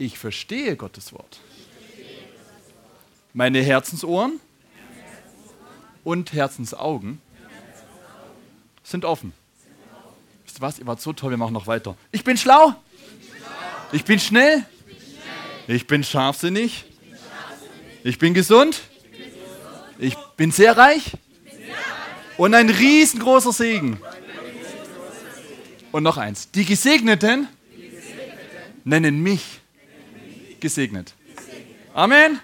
Ich verstehe Gottes Wort. Meine Herzensohren und Herzensaugen sind offen. Wisst ihr was? Ihr wart so toll, wir machen noch weiter. Ich bin schlau. Ich bin schnell. Ich bin scharfsinnig. Ich bin gesund. Ich bin sehr reich. Und ein riesengroßer Segen. Und noch eins. Die Gesegneten nennen mich gesegnet. Amen.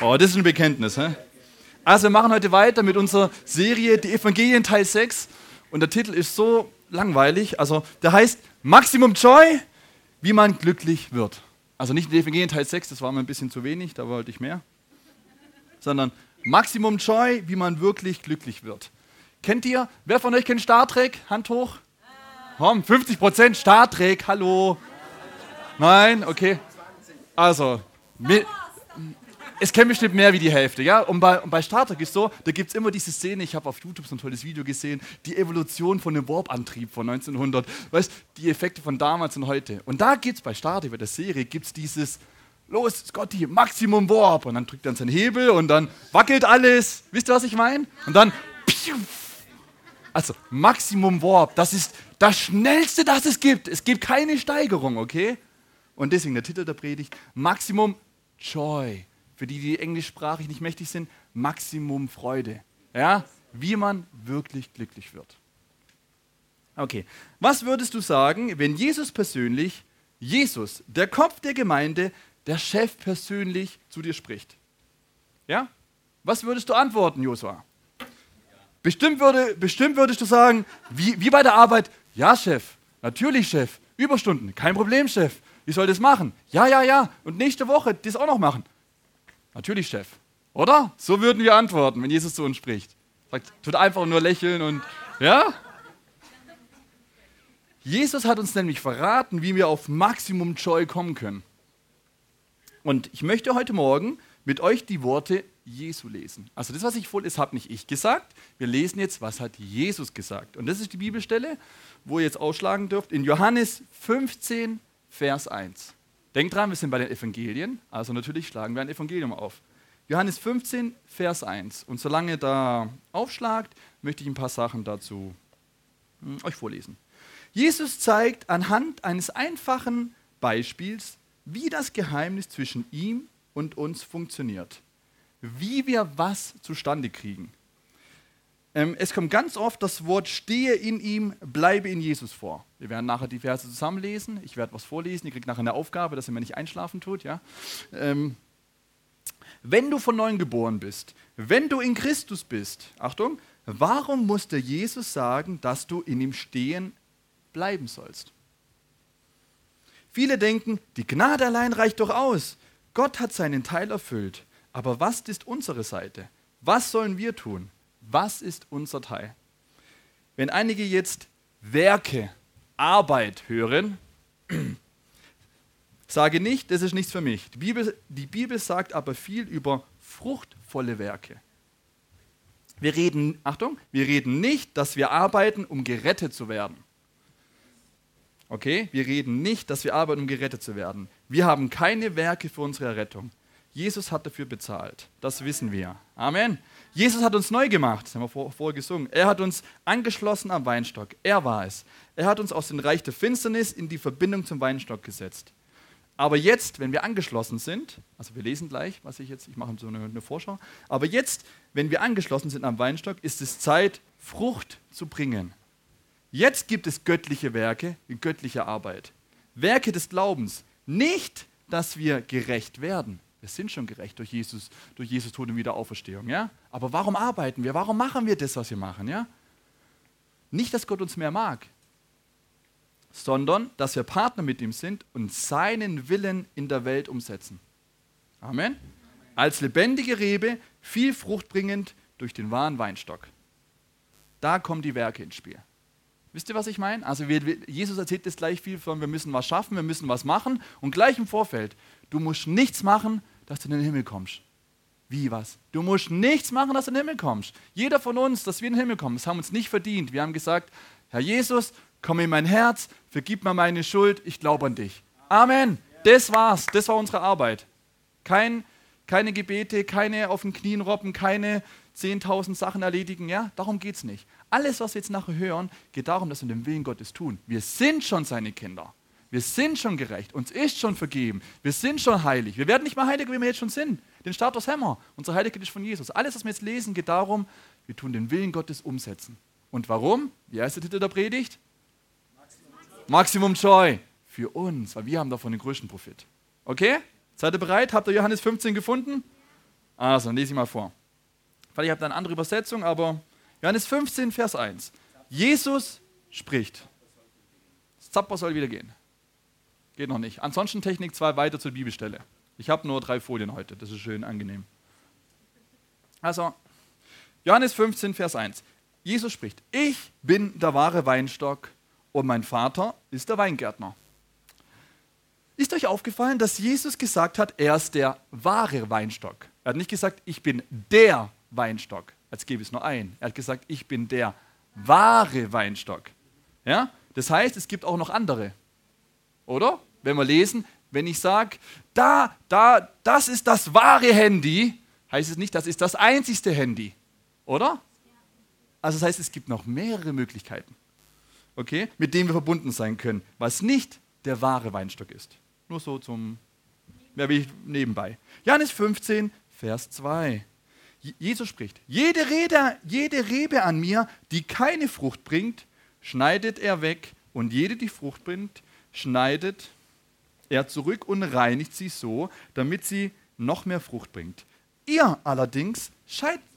Oh, das ist ein Bekenntnis. Hä? Also wir machen heute weiter mit unserer Serie Die Evangelien Teil 6. Und der Titel ist so langweilig. Also der heißt Maximum Joy, wie man glücklich wird. Also nicht die Evangelien Teil 6, das war mir ein bisschen zu wenig, da wollte ich mehr. Sondern Maximum Joy, wie man wirklich glücklich wird. Kennt ihr? Wer von euch kennt Star Trek? Hand hoch. Komm, 50% Star Trek, hallo. Nein, okay. Also, es kennen bestimmt mehr wie die Hälfte, ja? Und bei, und bei Star Trek ist so, da gibt es immer diese Szene, ich habe auf YouTube so ein tolles Video gesehen, die Evolution von einem Warp-Antrieb von 1900, weißt die Effekte von damals und heute. Und da gibt es bei Star Trek, bei der Serie, gibt es dieses, los, Scotty, Maximum Warp. Und dann drückt er seinen Hebel und dann wackelt alles. Wisst ihr, was ich meine? Und dann, also Maximum Warp, das ist das Schnellste, das es gibt. Es gibt keine Steigerung, okay? Und deswegen der Titel der Predigt, Maximum Joy. Für die, die englischsprachig nicht mächtig sind, Maximum Freude. Ja? Wie man wirklich glücklich wird. Okay, was würdest du sagen, wenn Jesus persönlich, Jesus, der Kopf der Gemeinde, der Chef persönlich zu dir spricht? Ja? Was würdest du antworten, Josua? Bestimmt, würde, bestimmt würdest du sagen, wie, wie bei der Arbeit, ja Chef, natürlich Chef, Überstunden, kein Problem Chef, ich soll das machen. Ja, ja, ja, und nächste Woche das auch noch machen. Natürlich Chef, oder? So würden wir antworten, wenn Jesus zu uns spricht. Sagt, tut einfach nur lächeln und, ja? Jesus hat uns nämlich verraten, wie wir auf Maximum Joy kommen können. Und ich möchte heute Morgen mit euch die Worte Jesu lesen. Also das, was ich vorlese, habe nicht ich gesagt. Wir lesen jetzt, was hat Jesus gesagt. Und das ist die Bibelstelle, wo ihr jetzt ausschlagen dürft, in Johannes 15, Vers 1. Denkt dran, wir sind bei den Evangelien, also natürlich schlagen wir ein Evangelium auf. Johannes 15, Vers 1. Und solange da aufschlagt, möchte ich ein paar Sachen dazu hm, euch vorlesen. Jesus zeigt anhand eines einfachen Beispiels, wie das Geheimnis zwischen ihm und uns funktioniert wie wir was zustande kriegen. Ähm, es kommt ganz oft das Wort stehe in ihm, bleibe in Jesus vor. Wir werden nachher die Verse zusammenlesen. Ich werde was vorlesen. Ihr kriegt nachher eine Aufgabe, dass ihr mir nicht einschlafen tut. Ja? Ähm, wenn du von neuem geboren bist, wenn du in Christus bist, Achtung, warum musste Jesus sagen, dass du in ihm stehen bleiben sollst? Viele denken, die Gnade allein reicht doch aus. Gott hat seinen Teil erfüllt. Aber was ist unsere Seite? Was sollen wir tun? Was ist unser Teil? Wenn einige jetzt Werke, Arbeit hören, sage nicht, das ist nichts für mich. Die Bibel, die Bibel sagt aber viel über fruchtvolle Werke. Wir reden, Achtung, wir reden nicht, dass wir arbeiten, um gerettet zu werden. Okay, wir reden nicht, dass wir arbeiten, um gerettet zu werden. Wir haben keine Werke für unsere Errettung. Jesus hat dafür bezahlt. Das wissen wir. Amen. Jesus hat uns neu gemacht, das haben wir vor, vorher gesungen. Er hat uns angeschlossen am Weinstock. Er war es. Er hat uns aus dem Reich der Finsternis in die Verbindung zum Weinstock gesetzt. Aber jetzt, wenn wir angeschlossen sind, also wir lesen gleich, was ich jetzt, ich mache so eine, eine Vorschau, aber jetzt, wenn wir angeschlossen sind am Weinstock, ist es Zeit, Frucht zu bringen. Jetzt gibt es göttliche Werke, göttliche Arbeit. Werke des Glaubens. Nicht, dass wir gerecht werden. Wir sind schon gerecht durch Jesus, durch Jesus Tod und Wiederauferstehung, ja? Aber warum arbeiten wir? Warum machen wir das, was wir machen, ja? Nicht, dass Gott uns mehr mag, sondern dass wir Partner mit ihm sind und seinen Willen in der Welt umsetzen. Amen. Als lebendige Rebe, viel Frucht bringend durch den wahren Weinstock. Da kommen die Werke ins Spiel. Wisst ihr, was ich meine? Also wir, Jesus erzählt das gleich viel von, wir müssen was schaffen, wir müssen was machen und gleich im Vorfeld, du musst nichts machen, dass du in den Himmel kommst. Wie was? Du musst nichts machen, dass du in den Himmel kommst. Jeder von uns, dass wir in den Himmel kommen, das haben uns nicht verdient. Wir haben gesagt, Herr Jesus, komm in mein Herz, vergib mir meine Schuld, ich glaube an dich. Amen. Das war's. Das war unsere Arbeit. Kein, keine Gebete, keine auf den Knien robben, keine 10.000 Sachen erledigen. Ja, darum geht es nicht. Alles, was wir jetzt nachher hören, geht darum, dass wir den Willen Gottes tun. Wir sind schon seine Kinder. Wir sind schon gerecht. Uns ist schon vergeben. Wir sind schon heilig. Wir werden nicht mehr heiliger, wie wir jetzt schon sind. Den Status haben wir. Unsere Heiligkeit ist von Jesus. Alles, was wir jetzt lesen, geht darum, wir tun den Willen Gottes umsetzen. Und warum? Wie heißt der Titel der Predigt? Maximum, Maximum Joy. Für uns, weil wir haben davon den größten Profit. Okay? Seid ihr bereit? Habt ihr Johannes 15 gefunden? Also, lese ich mal vor. Ich habe da eine andere Übersetzung, aber Johannes 15, Vers 1. Jesus spricht. Das Zapper soll wieder gehen. Geht noch nicht. Ansonsten Technik 2 weiter zur Bibelstelle. Ich habe nur drei Folien heute, das ist schön angenehm. Also, Johannes 15, Vers 1. Jesus spricht, ich bin der wahre Weinstock und mein Vater ist der Weingärtner. Ist euch aufgefallen, dass Jesus gesagt hat, er ist der wahre Weinstock? Er hat nicht gesagt, ich bin der Weinstock, als gäbe es nur einen. Er hat gesagt, ich bin der wahre Weinstock. Ja? Das heißt, es gibt auch noch andere. Oder? Wenn wir lesen, wenn ich sage, da, da, das ist das wahre Handy, heißt es nicht, das ist das einzigste Handy. Oder? Also das heißt, es gibt noch mehrere Möglichkeiten, okay, mit denen wir verbunden sein können, was nicht der wahre Weinstock ist. Nur so zum, mehr wie nebenbei. Johannes 15, Vers 2. Jesus spricht, jede, Rede, jede Rebe an mir, die keine Frucht bringt, schneidet er weg und jede, die Frucht bringt, schneidet er zurück und reinigt sie so, damit sie noch mehr Frucht bringt. Ihr allerdings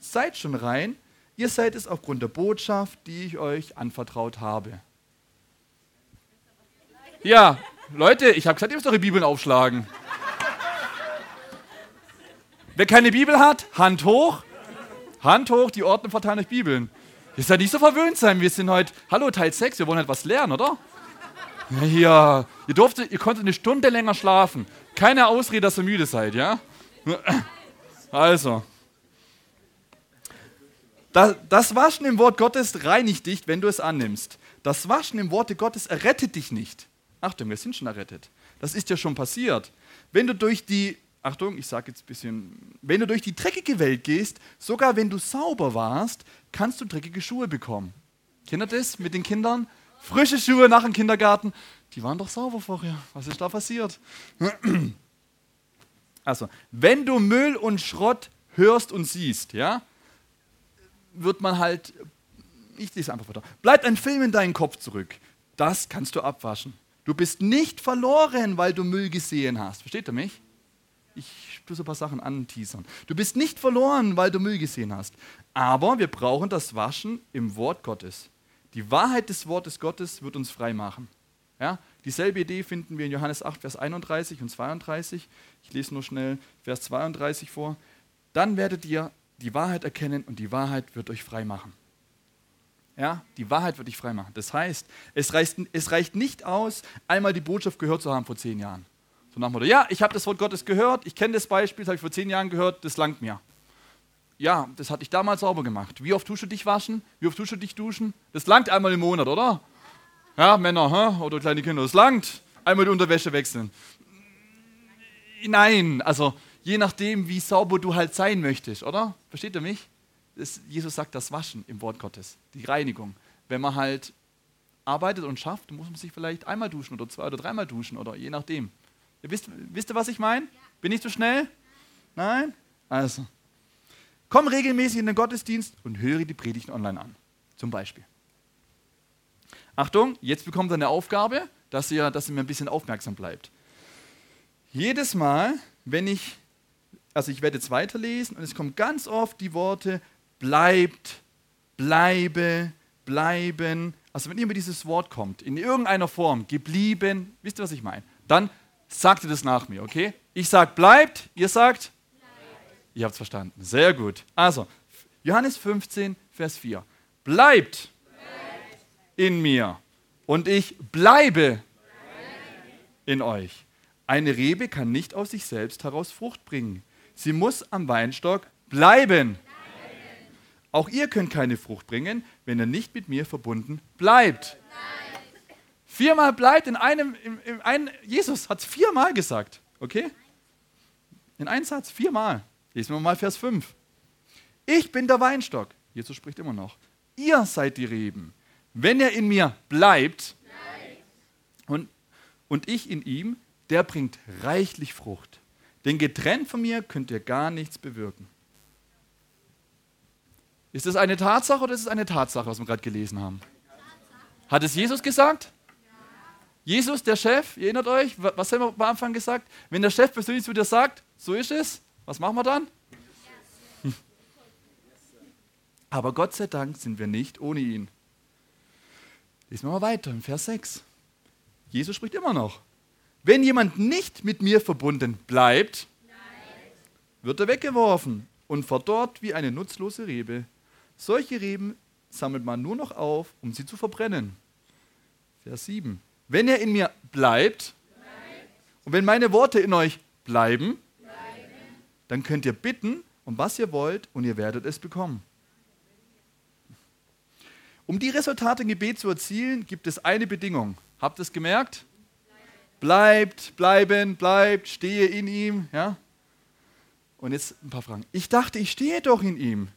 seid schon rein, ihr seid es aufgrund der Botschaft, die ich euch anvertraut habe. Ja, Leute, ich habe gesagt, ihr müsst eure Bibeln aufschlagen. Wer keine Bibel hat, Hand hoch. Hand hoch, die Ordner verteilen euch Bibeln. Ihr seid nicht so verwöhnt sein. Wir sind heute, hallo, Teil 6, wir wollen halt was lernen, oder? Ja, ihr, durftet, ihr konntet eine Stunde länger schlafen. Keine Ausrede, dass ihr müde seid, ja? Also. Das, das Waschen im Wort Gottes reinigt dich, wenn du es annimmst. Das Waschen im Worte Gottes errettet dich nicht. Achtung, wir sind schon errettet. Das ist ja schon passiert. Wenn du durch die, Achtung, ich sage jetzt ein bisschen, wenn du durch die dreckige Welt gehst, sogar wenn du sauber warst, kannst du dreckige Schuhe bekommen. Kennt ihr das mit den Kindern? Frische Schuhe nach dem Kindergarten. Die waren doch sauber vorher. Was ist da passiert? Also, wenn du Müll und Schrott hörst und siehst, ja, wird man halt, ich lese einfach weiter, bleibt ein Film in deinen Kopf zurück. Das kannst du abwaschen. Du bist nicht verloren, weil du Müll gesehen hast. Versteht ihr mich? Ich tue so ein paar Sachen anteasern. Du bist nicht verloren, weil du Müll gesehen hast. Aber wir brauchen das Waschen im Wort Gottes. Die Wahrheit des Wortes Gottes wird uns frei machen. Ja? Dieselbe Idee finden wir in Johannes 8, Vers 31 und 32. Ich lese nur schnell Vers 32 vor. Dann werdet ihr die Wahrheit erkennen und die Wahrheit wird euch frei machen. Ja, die Wahrheit wird dich frei machen. Das heißt, es reicht, es reicht nicht aus, einmal die Botschaft gehört zu haben vor zehn Jahren. So nach dem Motto, ja, ich habe das Wort Gottes gehört, ich kenne das Beispiel, das habe ich vor zehn Jahren gehört, das langt mir. Ja, das hatte ich damals sauber gemacht. Wie oft tust du dich waschen? Wie oft tust du dich duschen? Das langt einmal im Monat, oder? Ja, Männer hä? oder kleine Kinder, das langt. Einmal die Unterwäsche wechseln. Nein, also je nachdem, wie sauber du halt sein möchtest, oder? Versteht ihr mich? Das, Jesus sagt das Waschen im Wort Gottes, die Reinigung. Wenn man halt arbeitet und schafft, muss man sich vielleicht einmal duschen oder zwei oder dreimal duschen oder je nachdem. Ihr wisst, wisst ihr, was ich meine? Bin ich zu schnell? Nein? Also. Komm regelmäßig in den Gottesdienst und höre die Predigten online an. Zum Beispiel. Achtung, jetzt bekommt ihr eine Aufgabe, dass ihr, dass ihr mir ein bisschen aufmerksam bleibt. Jedes Mal, wenn ich, also ich werde jetzt weiterlesen und es kommen ganz oft die Worte bleibt, bleibe, bleiben. Also wenn immer dieses Wort kommt, in irgendeiner Form, geblieben, wisst ihr, was ich meine? Dann sagt ihr das nach mir, okay? Ich sage bleibt, ihr sagt Ihr habt es verstanden. Sehr gut. Also, Johannes 15, Vers 4. Bleibt, in mir und ich bleibe in euch. Eine Rebe kann nicht aus sich selbst heraus Frucht bringen. Sie muss am Weinstock bleiben. Auch ihr könnt keine Frucht bringen, wenn ihr nicht mit mir verbunden bleibt. Viermal bleibt in einem, in, in ein, Jesus hat es viermal gesagt, okay? In einem Satz, viermal. Lesen wir mal Vers 5. Ich bin der Weinstock. Jesus spricht immer noch. Ihr seid die Reben. Wenn er in mir bleibt und, und ich in ihm, der bringt reichlich Frucht. Denn getrennt von mir könnt ihr gar nichts bewirken. Ist das eine Tatsache oder ist es eine Tatsache, was wir gerade gelesen haben? Hat es Jesus gesagt? Jesus, der Chef, ihr erinnert euch, was haben wir am Anfang gesagt? Wenn der Chef persönlich zu dir sagt, so ist es, was machen wir dann? Aber Gott sei Dank sind wir nicht ohne ihn. Lesen wir mal weiter im Vers 6. Jesus spricht immer noch. Wenn jemand nicht mit mir verbunden bleibt, wird er weggeworfen und verdorrt wie eine nutzlose Rebe. Solche Reben sammelt man nur noch auf, um sie zu verbrennen. Vers 7. Wenn er in mir bleibt, und wenn meine Worte in euch bleiben, dann könnt ihr bitten, um was ihr wollt, und ihr werdet es bekommen. Um die Resultate im Gebet zu erzielen, gibt es eine Bedingung. Habt ihr es gemerkt? Bleibt, bleiben, bleibt, stehe in ihm. Ja? Und jetzt ein paar Fragen. Ich dachte, ich stehe doch in ihm.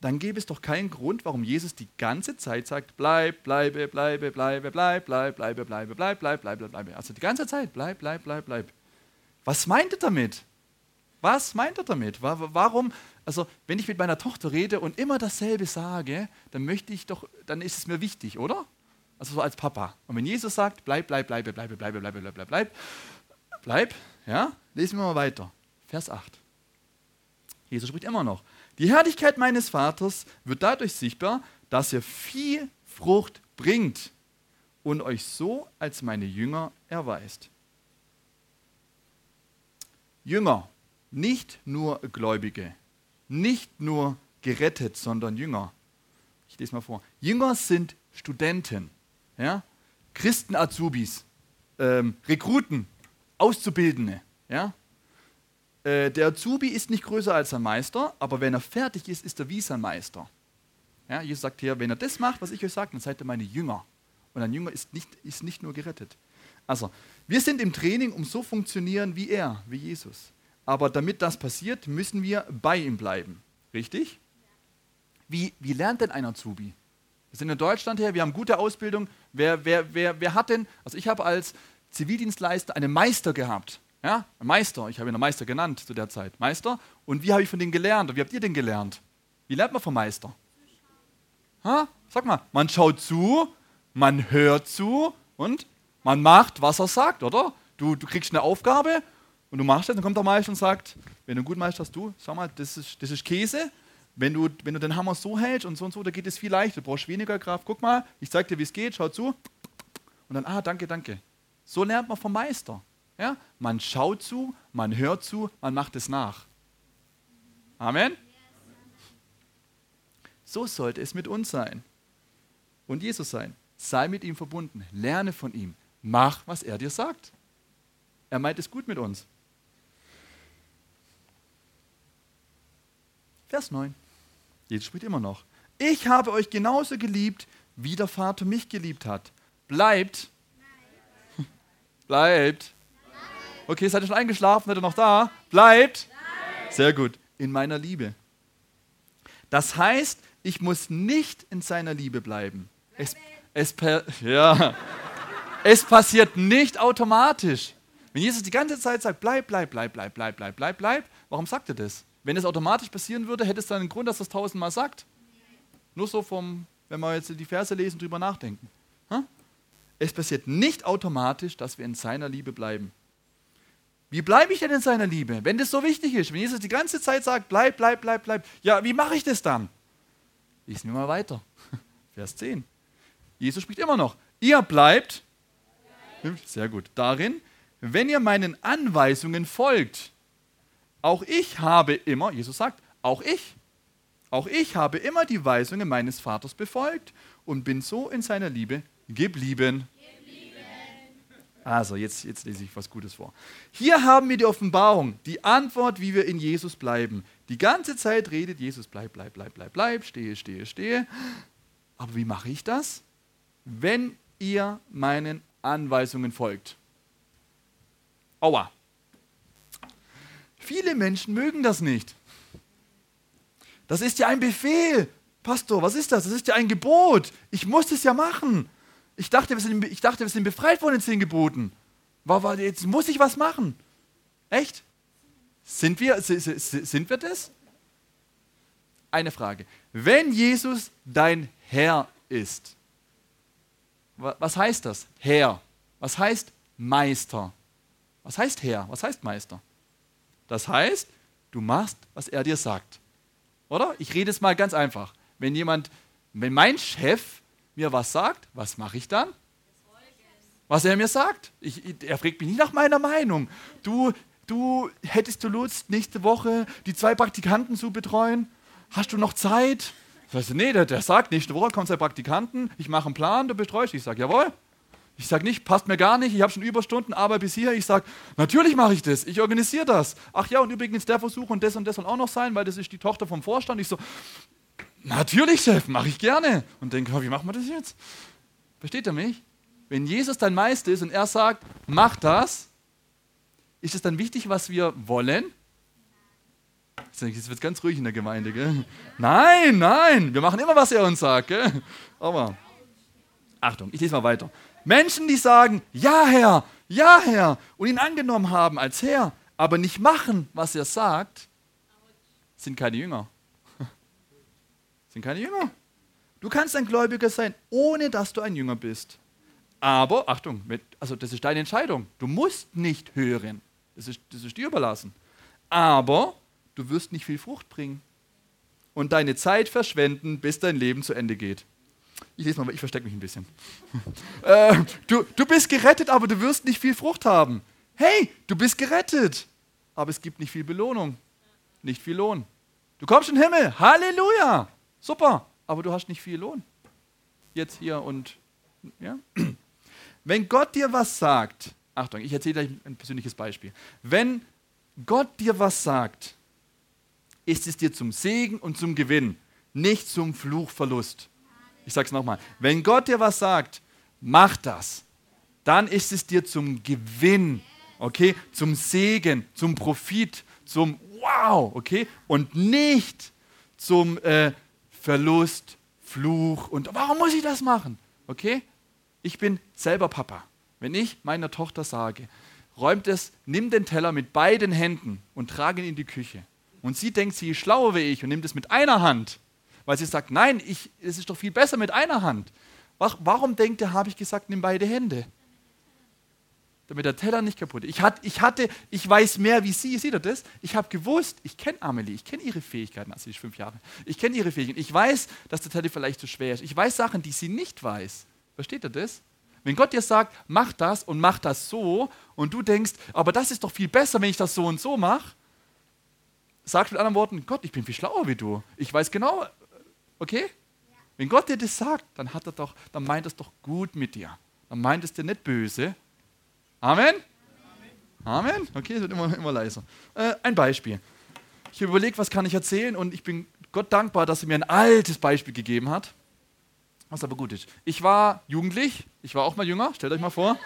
Dann gäbe es doch keinen Grund, warum Jesus die ganze Zeit sagt, bleib, bleibe, bleibe, bleibe, bleib, bleib, bleibe, bleibe, bleib, bleib, bleibe, bleibe. Also die ganze Zeit, bleib, bleib, bleib, bleib. Was meint er damit? Was meint er damit? Warum, also wenn ich mit meiner Tochter rede und immer dasselbe sage, dann möchte ich doch, dann ist es mir wichtig, oder? Also so als Papa. Und wenn Jesus sagt, bleib, bleib, bleibe, bleibe, bleibe, bleibe, bleibe, bleib, bleib, bleib, ja, lesen wir mal weiter. Vers 8. Jesus spricht immer noch. Die Herrlichkeit meines Vaters wird dadurch sichtbar, dass ihr viel Frucht bringt und euch so als meine Jünger erweist. Jünger, nicht nur Gläubige, nicht nur gerettet, sondern Jünger. Ich lese mal vor. Jünger sind Studenten, ja? Christen-Azubis, ähm, Rekruten, Auszubildende. Ja? Äh, der Azubi ist nicht größer als ein Meister, aber wenn er fertig ist, ist er wie sein Meister. Ja, Jesus sagt hier, wenn er das macht, was ich euch sage, dann seid ihr meine Jünger. Und ein Jünger ist nicht, ist nicht nur gerettet. Also, wir sind im Training, um so funktionieren wie er, wie Jesus. Aber damit das passiert, müssen wir bei ihm bleiben. Richtig? Wie, wie lernt denn ein Azubi? Wir sind in Deutschland her, wir haben gute Ausbildung. Wer, wer, wer, wer hat denn, also ich habe als Zivildienstleister einen Meister gehabt. Ja, ein Meister, ich habe ihn einen Meister genannt zu der Zeit. Meister. Und wie habe ich von denen gelernt? Und wie habt ihr denn gelernt? Wie lernt man vom Meister? Ha? Sag mal, man schaut zu, man hört zu und man macht, was er sagt, oder? Du, du kriegst eine Aufgabe und du machst das, dann kommt der Meister und sagt, wenn du gut hast du, sag mal, das ist, das ist Käse. Wenn du, wenn du den Hammer so hältst und so und so, da geht es viel leichter. Du brauchst weniger Kraft. Guck mal, ich zeig dir, wie es geht, schau zu. Und dann, ah, danke, danke. So lernt man vom Meister. Ja? Man schaut zu, man hört zu, man macht es nach. Amen? So sollte es mit uns sein. Und Jesus sein. Sei mit ihm verbunden. Lerne von ihm. Mach, was er dir sagt. Er meint es gut mit uns. Vers 9. Jesus spricht immer noch. Ich habe euch genauso geliebt, wie der Vater mich geliebt hat. Bleibt. Nein. Bleibt. Nein. Okay, seid ihr schon eingeschlafen? Seid ihr noch da? Bleibt. Nein. Sehr gut. In meiner Liebe. Das heißt, ich muss nicht in seiner Liebe bleiben. Es, es, ja. es passiert nicht automatisch. Wenn Jesus die ganze Zeit sagt, bleib, bleib, bleib, bleib, bleib, bleib, bleib, bleib, warum sagt er das? Wenn es automatisch passieren würde, hätte es dann einen Grund, dass es tausendmal sagt. Nur so vom, wenn wir jetzt die Verse lesen, drüber nachdenken. Es passiert nicht automatisch, dass wir in seiner Liebe bleiben. Wie bleibe ich denn in seiner Liebe, wenn das so wichtig ist? Wenn Jesus die ganze Zeit sagt, bleib, bleib, bleib, bleib. Ja, wie mache ich das dann? Lesen wir mal weiter. Vers 10. Jesus spricht immer noch. Ihr bleibt, sehr gut, darin, wenn ihr meinen Anweisungen folgt. Auch ich habe immer, Jesus sagt, auch ich, auch ich habe immer die Weisungen meines Vaters befolgt und bin so in seiner Liebe geblieben. Also, jetzt, jetzt lese ich was Gutes vor. Hier haben wir die Offenbarung, die Antwort, wie wir in Jesus bleiben. Die ganze Zeit redet Jesus, bleib, bleib, bleib, bleib, bleib, stehe, stehe, stehe. Aber wie mache ich das? Wenn ihr meinen Anweisungen folgt. Aua. Viele Menschen mögen das nicht. Das ist ja ein Befehl. Pastor, was ist das? Das ist ja ein Gebot. Ich muss es ja machen. Ich dachte, wir sind, ich dachte, wir sind befreit von den zehn Geboten. Jetzt muss ich was machen. Echt? Sind wir, sind wir das? Eine Frage. Wenn Jesus dein Herr ist, was heißt das? Herr. Was heißt Meister? Was heißt Herr? Was heißt Meister? Das heißt, du machst, was er dir sagt. Oder? Ich rede es mal ganz einfach. Wenn jemand, wenn mein Chef mir was sagt, was mache ich dann? Was er mir sagt. Ich, er fragt mich nicht nach meiner Meinung. Du, du hättest du Lust, nächste Woche die zwei Praktikanten zu betreuen? Hast du noch Zeit? Ich sage, nee, der, der sagt, nächste Woche kommen zwei Praktikanten, ich mache einen Plan, du betreust. Ich sage, jawohl. Ich sage nicht, passt mir gar nicht, ich habe schon Überstunden, aber bis hier. Ich sage, natürlich mache ich das, ich organisiere das. Ach ja, und übrigens der Versuch und das und das soll auch noch sein, weil das ist die Tochter vom Vorstand. Ich so, natürlich, Chef, mache ich gerne. Und denke, wie machen wir das jetzt? Versteht ihr mich? Wenn Jesus dein Meister ist und er sagt, mach das, ist es dann wichtig, was wir wollen? Jetzt wird ganz ruhig in der Gemeinde. Gell? Nein, nein, wir machen immer, was er uns sagt. Gell? Aber, Achtung, ich lese mal weiter. Menschen, die sagen, ja Herr, ja Herr, und ihn angenommen haben als Herr, aber nicht machen, was er sagt, sind keine Jünger. Sind keine Jünger. Du kannst ein Gläubiger sein, ohne dass du ein Jünger bist. Aber, Achtung, also das ist deine Entscheidung. Du musst nicht hören. Das ist, das ist dir überlassen. Aber du wirst nicht viel Frucht bringen und deine Zeit verschwenden, bis dein Leben zu Ende geht. Ich lese mal, ich verstecke mich ein bisschen. äh, du, du bist gerettet, aber du wirst nicht viel Frucht haben. Hey, du bist gerettet, aber es gibt nicht viel Belohnung, nicht viel Lohn. Du kommst in den Himmel, Halleluja, super, aber du hast nicht viel Lohn. Jetzt hier und ja. Wenn Gott dir was sagt, Achtung, ich erzähle gleich ein persönliches Beispiel. Wenn Gott dir was sagt, ist es dir zum Segen und zum Gewinn, nicht zum Fluchverlust. Ich sage es nochmal. Wenn Gott dir was sagt, mach das, dann ist es dir zum Gewinn, okay, zum Segen, zum Profit, zum Wow, okay, und nicht zum äh, Verlust, Fluch und warum muss ich das machen, okay? Ich bin selber Papa. Wenn ich meiner Tochter sage, räumt es, nimm den Teller mit beiden Händen und trage ihn in die Küche. Und sie denkt, sie ist schlauer wie ich und nimmt es mit einer Hand, weil sie sagt, nein, ich, es ist doch viel besser mit einer Hand. Warum denkt er, habe ich gesagt, nimm beide Hände? Damit der Teller nicht kaputt ist. Ich, hat, ich hatte, ich weiß mehr wie sie, seht ihr das? Ich habe gewusst, ich kenne Amelie, ich kenne ihre Fähigkeiten, also sie ist fünf Jahre. Ich kenne ihre Fähigkeiten. Ich weiß, dass der Teller vielleicht zu schwer ist. Ich weiß Sachen, die sie nicht weiß. Versteht ihr das? Wenn Gott dir sagt, mach das und mach das so, und du denkst, aber das ist doch viel besser, wenn ich das so und so mache, sag mit anderen Worten, Gott, ich bin viel schlauer wie du. Ich weiß genau, okay? Wenn Gott dir das sagt, dann hat er doch, dann meint es doch gut mit dir. Dann meint es dir nicht böse. Amen? Amen? Amen? Okay, es wird immer, immer leiser. Äh, ein Beispiel. Ich habe überlegt, was kann ich erzählen und ich bin Gott dankbar, dass er mir ein altes Beispiel gegeben hat. Was aber gut ist. Ich war jugendlich, ich war auch mal jünger, stellt euch mal vor.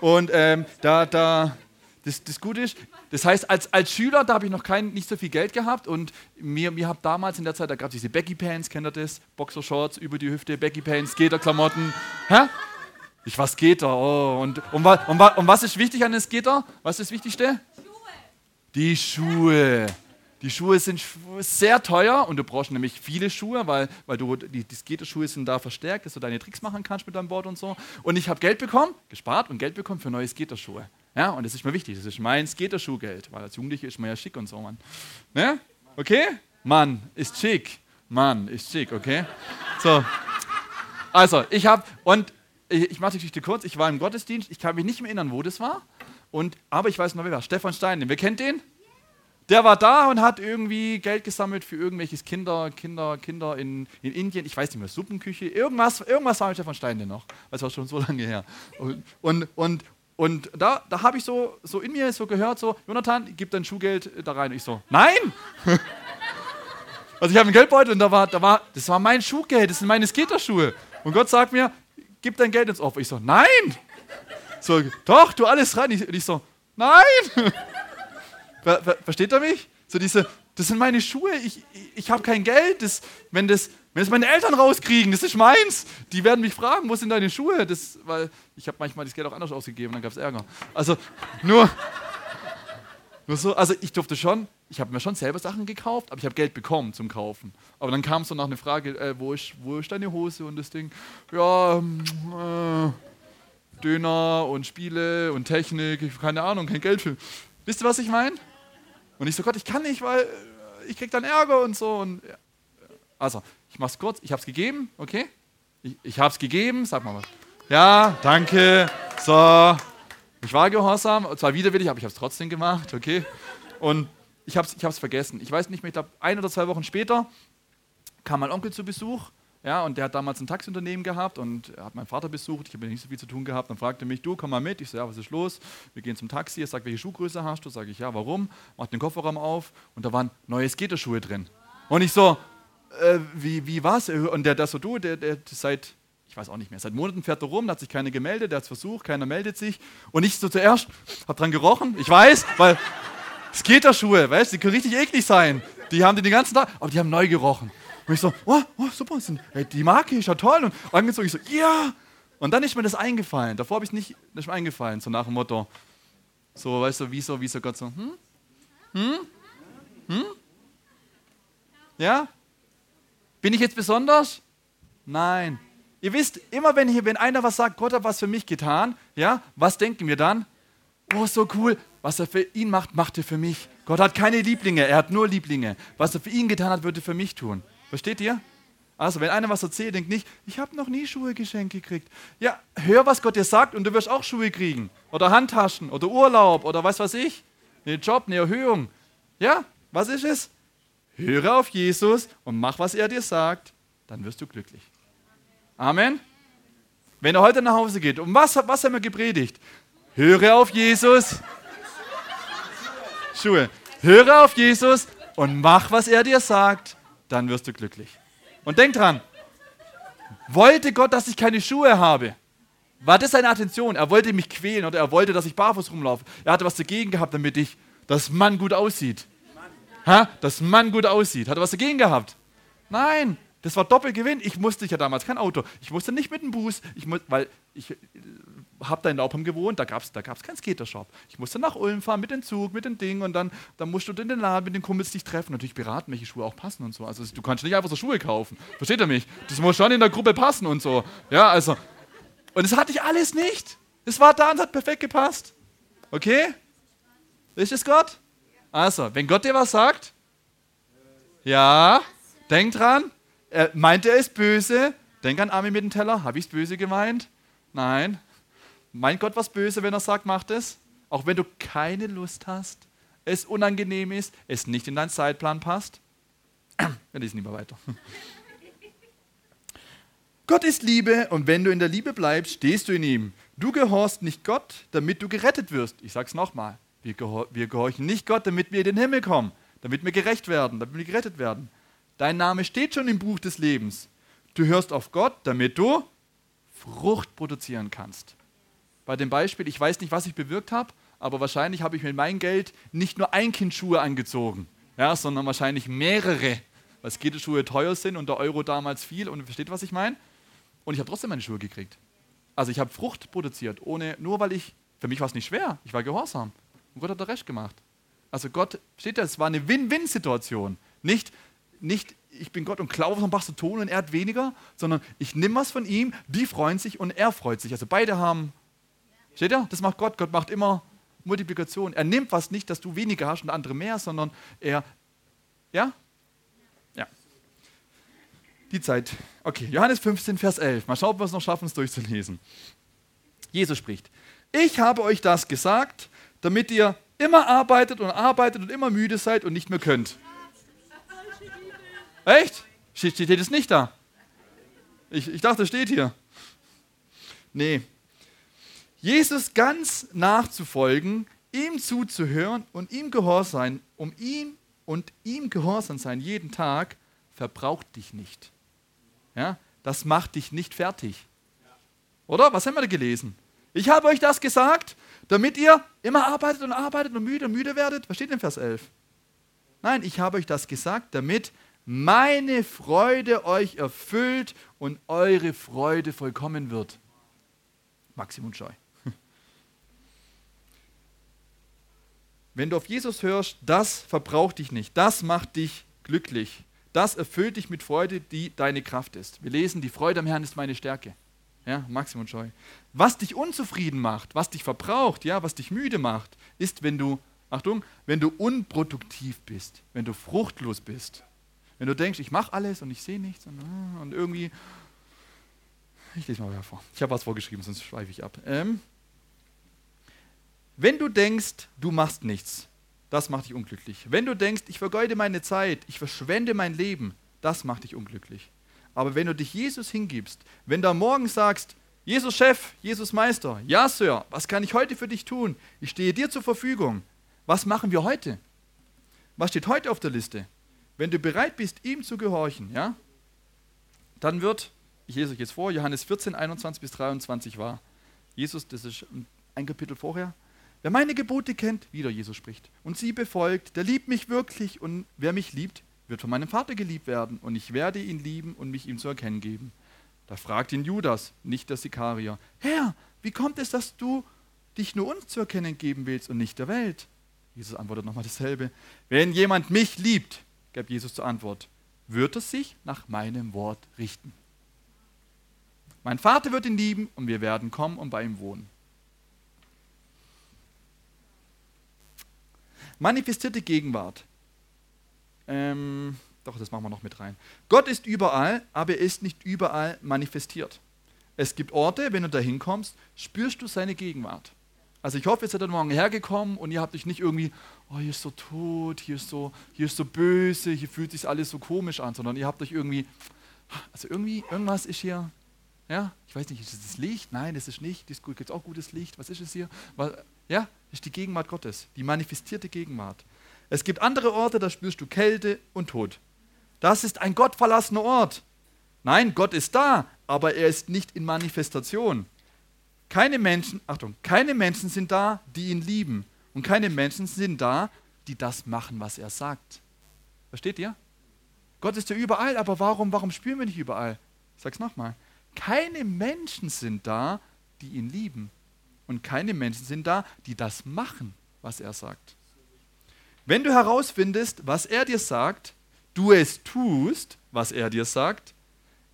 Und ähm, da, da, das, das Gute ist, das heißt, als, als Schüler, da habe ich noch kein, nicht so viel Geld gehabt und mir, mir habe damals in der Zeit, da gab es diese Becky Pants, kennt ihr das? Boxershorts über die Hüfte, Becky Pants, Skaterklamotten. Hä? Ich war Skater, oh. Und, und, und, und, und was ist wichtig an den Skater? Was ist das Wichtigste? Schuhe. Die Schuhe. Die Schuhe sind sehr teuer und du brauchst nämlich viele Schuhe, weil, weil du, die, die Skaterschuhe sind da verstärkt, dass du deine Tricks machen kannst mit deinem Board und so. Und ich habe Geld bekommen, gespart und Geld bekommen für neue Skaterschuhe. Ja, und das ist mir wichtig, das ist mein Skaterschuhgeld, weil als Jugendliche ist man ja schick und so, Mann. Ne? Okay? Mann ist schick. Mann ist schick, okay? So. Also, ich habe, und ich, mache die Geschichte kurz, ich war im Gottesdienst, ich kann mich nicht mehr erinnern, wo das war, und, aber ich weiß noch, wer war. Stefan Stein, wer kennt den? Der war da und hat irgendwie Geld gesammelt für irgendwelches Kinder, Kinder, Kinder in, in Indien, ich weiß nicht mehr, Suppenküche, irgendwas, irgendwas war mit Stefan Stein denn noch. Das war schon so lange her. Und, und, und, und da, da habe ich so, so in mir so gehört, so, Jonathan, gib dein Schuhgeld da rein. Und ich so, nein! also ich habe einen Geldbeutel und da war, da war, das war mein Schuhgeld, das sind meine Skaterschuhe. Und Gott sagt mir, gib dein Geld ins Opfer. Ich so, nein! So, doch, du alles rein. Ich, ich so, nein! ver, ver, versteht er mich? So diese, das sind meine Schuhe, ich, ich, ich habe kein Geld. Das, wenn, das, wenn das meine Eltern rauskriegen, das ist meins. Die werden mich fragen, wo sind deine Schuhe? Das, weil ich habe manchmal das Geld auch anders ausgegeben, dann gab es Ärger. Also nur, nur so, also ich durfte schon, ich habe mir schon selber Sachen gekauft, aber ich habe Geld bekommen zum Kaufen. Aber dann kam so nach einer Frage, äh, wo, ist, wo ist deine Hose und das Ding? Ja, ähm, äh, Döner und Spiele und Technik, keine Ahnung, kein Geld für. Wisst ihr, was ich meine? Und ich so, Gott, ich kann nicht, weil äh, ich krieg dann Ärger und so. Und, ja. Also, ich mach's kurz, ich hab's gegeben, okay? Ich, ich hab's gegeben, sag mal was. Ja, danke. So, ich war gehorsam, zwar widerwillig, aber ich habe es trotzdem gemacht, okay? Und ich habe es ich vergessen. Ich weiß nicht mehr, ich glaube, ein oder zwei Wochen später kam mein Onkel zu Besuch. Ja, und der hat damals ein Taxiunternehmen gehabt und hat meinen Vater besucht. Ich habe nicht so viel zu tun gehabt. Dann fragte mich, du, komm mal mit. Ich so, ja, was ist los? Wir gehen zum Taxi. Er sagt, welche Schuhgröße hast du? Sage ich, ja, warum? Macht den Kofferraum auf und da waren neue Skaterschuhe drin. Und ich so, äh, wie, wie was? Und der, der so, du, der, der seit ich weiß auch nicht mehr, seit Monaten fährt er rum, da hat sich keiner gemeldet, der hat es versucht, keiner meldet sich. Und ich so zuerst, habe dran gerochen, ich weiß, weil Skaterschuhe, weißt du, die können richtig eklig sein. Die haben die den ganzen Tag, aber die haben neu gerochen. Und ich so, oh, oh super, die Marke ist ja toll. Und angezogen, ich so, ja. Yeah. Und dann ist mir das eingefallen. Davor habe ich es nicht, nicht eingefallen, so nach dem Motto. So, weißt du, wie so, wie so Gott so, hm? Hm? Hm? Ja? Bin ich jetzt besonders? Nein. Ihr wisst, immer wenn hier, wenn einer was sagt, Gott hat was für mich getan, ja, was denken wir dann? Oh, so cool. Was er für ihn macht, macht er für mich. Gott hat keine Lieblinge, er hat nur Lieblinge. Was er für ihn getan hat, würde er für mich tun. Versteht ihr? Also, wenn einer was erzählt, denkt nicht, ich habe noch nie Schuhe geschenkt gekriegt. Ja, hör, was Gott dir sagt und du wirst auch Schuhe kriegen. Oder Handtaschen oder Urlaub oder was weiß ich. Einen Job, eine Erhöhung. Ja, was ist es? Höre auf Jesus und mach, was er dir sagt, dann wirst du glücklich. Amen. Wenn er heute nach Hause geht, um was, was haben wir gepredigt? Höre auf Jesus. Schuhe. Höre auf Jesus und mach, was er dir sagt, dann wirst du glücklich. Und denk dran, wollte Gott, dass ich keine Schuhe habe? War das seine Attention? Er wollte mich quälen oder er wollte, dass ich barfuß rumlaufe. Er hatte was dagegen gehabt, damit ich, das Mann gut aussieht. Ha? Das Mann gut aussieht. Hat er was dagegen gehabt? Nein, das war Doppelgewinn. Ich musste ja damals kein Auto. Ich musste nicht mit dem Bus, ich muss, weil ich äh, habe da in Laubheim gewohnt, da gab es da gab's keinen Skatershop. Ich musste nach Ulm fahren mit dem Zug, mit dem Ding und dann, dann musst du in den Laden mit den Kumpels dich treffen. Natürlich beraten, welche Schuhe auch passen und so. Also du kannst nicht einfach so Schuhe kaufen. Versteht ihr mich? Das muss schon in der Gruppe passen und so. Ja, also. Und das hatte ich alles nicht. Es war da und hat perfekt gepasst. Okay? Ist es Gott? Also, wenn Gott dir was sagt, ja, denk dran, er meint, er ist böse. Denk an Armin mit dem Teller. Habe ich es böse gemeint? Nein. Meint Gott was böse, wenn er sagt, mach das? Auch wenn du keine Lust hast, es unangenehm ist, es nicht in deinen Zeitplan passt? Wir lesen lieber weiter. Gott ist Liebe und wenn du in der Liebe bleibst, stehst du in ihm. Du gehorchst nicht Gott, damit du gerettet wirst. Ich sage es nochmal. Wir, gehor wir gehorchen nicht Gott, damit wir in den Himmel kommen, damit wir gerecht werden, damit wir gerettet werden. Dein Name steht schon im Buch des Lebens. Du hörst auf Gott, damit du Frucht produzieren kannst. Bei dem Beispiel, ich weiß nicht, was ich bewirkt habe, aber wahrscheinlich habe ich mit meinem Geld nicht nur ein Kind Schuhe angezogen, ja, sondern wahrscheinlich mehrere, weil Skateschuhe teuer sind und der Euro damals viel und versteht, was ich meine? Und ich habe trotzdem meine Schuhe gekriegt. Also ich habe Frucht produziert, ohne, nur weil ich, für mich war es nicht schwer, ich war gehorsam. Und Gott hat der Recht gemacht. Also Gott, steht da, es war eine Win-Win-Situation. Nicht, nicht, ich bin Gott und glaube von Ton und er hat weniger, sondern ich nehme was von ihm, die freuen sich und er freut sich. Also beide haben, steht ihr? Das macht Gott. Gott macht immer Multiplikation. Er nimmt was nicht, dass du weniger hast und andere mehr, sondern er, ja? Ja. Die Zeit. Okay, Johannes 15, Vers 11. Mal schauen, ob wir es noch schaffen, es durchzulesen. Jesus spricht. Ich habe euch das gesagt, damit ihr immer arbeitet und arbeitet und immer müde seid und nicht mehr könnt. Echt? Steht, das nicht da? Ich, ich dachte, steht hier. Nee. Jesus ganz nachzufolgen, ihm zuzuhören und ihm gehorsam, um ihm und ihm gehorsam sein jeden Tag, verbraucht dich nicht. Ja? Das macht dich nicht fertig. Oder? Was haben wir da gelesen? Ich habe euch das gesagt, damit ihr immer arbeitet und arbeitet und müde und müde werdet. Was steht in Vers 11? Nein, ich habe euch das gesagt, damit meine Freude euch erfüllt und eure Freude vollkommen wird. Maximum Scheu. Wenn du auf Jesus hörst, das verbraucht dich nicht, das macht dich glücklich, das erfüllt dich mit Freude, die deine Kraft ist. Wir lesen, die Freude am Herrn ist meine Stärke. Ja, Maximum Scheu. Was dich unzufrieden macht, was dich verbraucht, ja, was dich müde macht, ist, wenn du, Achtung, wenn du unproduktiv bist, wenn du fruchtlos bist. Wenn du denkst, ich mache alles und ich sehe nichts und, ah, und, irgendwie. Ich lese mal wieder vor. Ich habe was vorgeschrieben, sonst schweife ich ab. Ähm, wenn du denkst, du machst nichts, das macht dich unglücklich. Wenn du denkst, ich vergeude meine Zeit, ich verschwende mein Leben, das macht dich unglücklich. Aber wenn du dich Jesus hingibst, wenn du am Morgen sagst, Jesus Chef, Jesus Meister, ja Sir, was kann ich heute für dich tun? Ich stehe dir zur Verfügung. Was machen wir heute? Was steht heute auf der Liste? Wenn du bereit bist, ihm zu gehorchen, ja, dann wird, ich lese euch jetzt vor, Johannes 14, 21 bis 23 war. Jesus, das ist ein Kapitel vorher. Wer meine Gebote kennt, wieder Jesus spricht, und sie befolgt, der liebt mich wirklich, und wer mich liebt, wird von meinem Vater geliebt werden, und ich werde ihn lieben und mich ihm zu erkennen geben. Da fragt ihn Judas, nicht der Sikarier, Herr, wie kommt es, dass du dich nur uns zu erkennen geben willst und nicht der Welt? Jesus antwortet nochmal dasselbe. Wenn jemand mich liebt, gab Jesus zur Antwort, wird er sich nach meinem Wort richten. Mein Vater wird ihn lieben und wir werden kommen und bei ihm wohnen. Manifestierte Gegenwart. Ähm, doch, das machen wir noch mit rein. Gott ist überall, aber er ist nicht überall manifestiert. Es gibt Orte, wenn du da hinkommst, spürst du seine Gegenwart. Also ich hoffe, ihr seid dann morgen hergekommen und ihr habt euch nicht irgendwie, oh, hier ist so tot, hier ist so, hier ist so böse, hier fühlt sich alles so komisch an, sondern ihr habt euch irgendwie, also irgendwie, irgendwas ist hier, ja, ich weiß nicht, ist es das Licht? Nein, das ist nicht. Es gibt auch gutes Licht. Was ist es hier? Ja, ist die Gegenwart Gottes, die manifestierte Gegenwart. Es gibt andere Orte, da spürst du Kälte und Tod. Das ist ein gottverlassener Ort. Nein, Gott ist da, aber er ist nicht in Manifestation. Keine Menschen, Achtung, keine Menschen sind da, die ihn lieben. Und keine Menschen sind da, die das machen, was er sagt. Versteht ihr? Gott ist ja überall, aber warum, warum spüren wir nicht überall? Ich sag's nochmal. Keine Menschen sind da, die ihn lieben. Und keine Menschen sind da, die das machen, was er sagt. Wenn du herausfindest, was er dir sagt, du es tust, was er dir sagt,